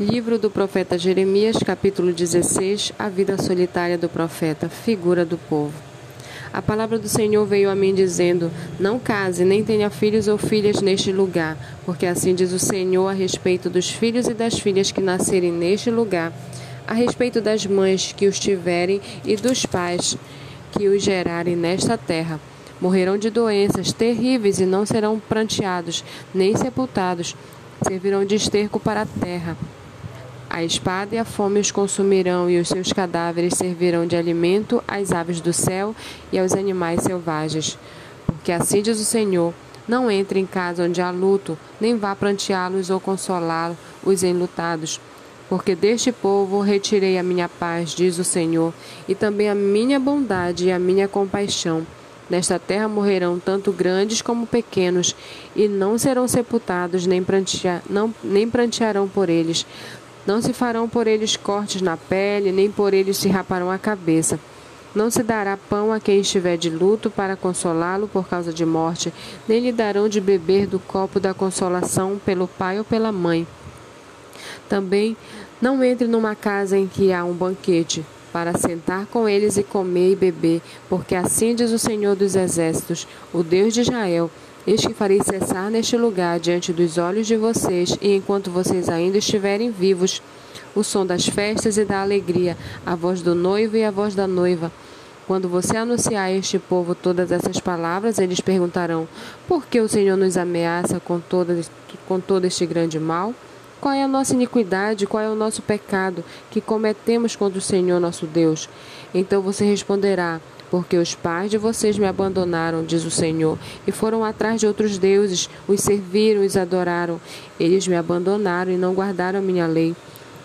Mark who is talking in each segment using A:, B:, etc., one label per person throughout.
A: Livro do profeta Jeremias, capítulo 16 A vida solitária do profeta, figura do povo. A palavra do Senhor veio a mim dizendo: Não case, nem tenha filhos ou filhas neste lugar, porque assim diz o Senhor a respeito dos filhos e das filhas que nascerem neste lugar, a respeito das mães que os tiverem e dos pais que os gerarem nesta terra. Morrerão de doenças terríveis e não serão pranteados, nem sepultados, servirão de esterco para a terra. A espada e a fome os consumirão, e os seus cadáveres servirão de alimento às aves do céu e aos animais selvagens. Porque assim diz o Senhor: Não entre em casa onde há luto, nem vá pranteá-los ou consolá-los enlutados. Porque deste povo retirei a minha paz, diz o Senhor, e também a minha bondade e a minha compaixão. Nesta terra morrerão tanto grandes como pequenos, e não serão sepultados, nem, prantear, não, nem prantearão por eles, não se farão por eles cortes na pele, nem por eles se raparão a cabeça. Não se dará pão a quem estiver de luto para consolá-lo por causa de morte, nem lhe darão de beber do copo da consolação pelo pai ou pela mãe. Também não entre numa casa em que há um banquete, para sentar com eles e comer e beber, porque assim diz o Senhor dos Exércitos, o Deus de Israel Eis que farei cessar neste lugar diante dos olhos de vocês, e enquanto vocês ainda estiverem vivos, o som das festas e da alegria, a voz do noivo e a voz da noiva. Quando você anunciar a este povo todas essas palavras, eles perguntarão: Por que o Senhor nos ameaça com, toda, com todo este grande mal? Qual é a nossa iniquidade? Qual é o nosso pecado que cometemos contra o Senhor nosso Deus? Então você responderá: porque os pais de vocês me abandonaram, diz o Senhor, e foram atrás de outros deuses, os serviram os adoraram. Eles me abandonaram e não guardaram minha lei.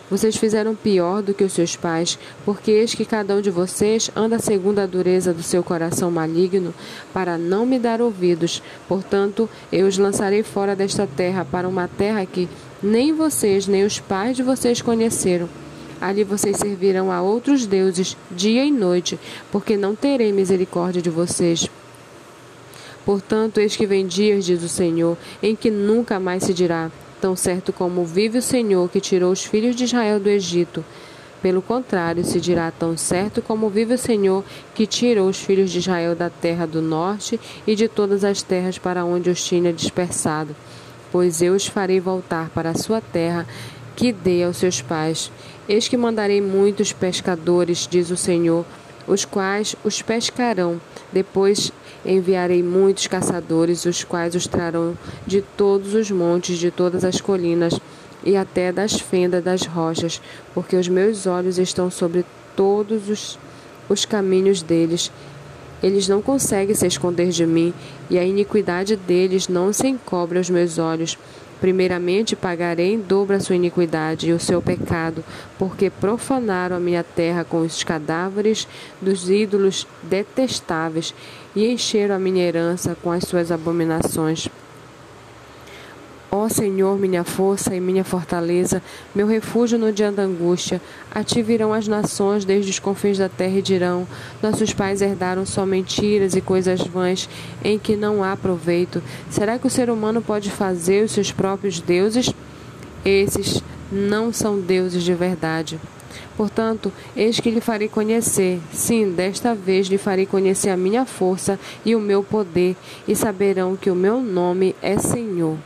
A: Vocês fizeram pior do que os seus pais, porque eis que cada um de vocês anda segundo a dureza do seu coração maligno, para não me dar ouvidos. Portanto, eu os lançarei fora desta terra, para uma terra que nem vocês nem os pais de vocês conheceram Ali vocês servirão a outros deuses dia e noite, porque não terei misericórdia de vocês. Portanto, eis que vem dias, diz o Senhor, em que nunca mais se dirá, tão certo como vive o Senhor que tirou os filhos de Israel do Egito. Pelo contrário, se dirá tão certo como vive o Senhor que tirou os filhos de Israel da terra do norte e de todas as terras para onde os tinha dispersado. Pois eu os farei voltar para a sua terra que dei aos seus pais. Eis que mandarei muitos pescadores, diz o Senhor, os quais os pescarão. Depois enviarei muitos caçadores, os quais os trarão de todos os montes, de todas as colinas e até das fendas das rochas, porque os meus olhos estão sobre todos os, os caminhos deles. Eles não conseguem se esconder de mim, e a iniquidade deles não se encobre aos meus olhos. Primeiramente pagarei em dobro a sua iniquidade e o seu pecado, porque profanaram a minha terra com os cadáveres dos ídolos detestáveis e encheram a minha herança com as suas abominações. Ó Senhor, minha força e minha fortaleza, meu refúgio no dia da angústia, a ti virão as nações desde os confins da terra e dirão: Nossos pais herdaram só mentiras e coisas vãs em que não há proveito. Será que o ser humano pode fazer os seus próprios deuses? Esses não são deuses de verdade. Portanto, eis que lhe farei conhecer, sim, desta vez lhe farei conhecer a minha força e o meu poder, e saberão que o meu nome é Senhor.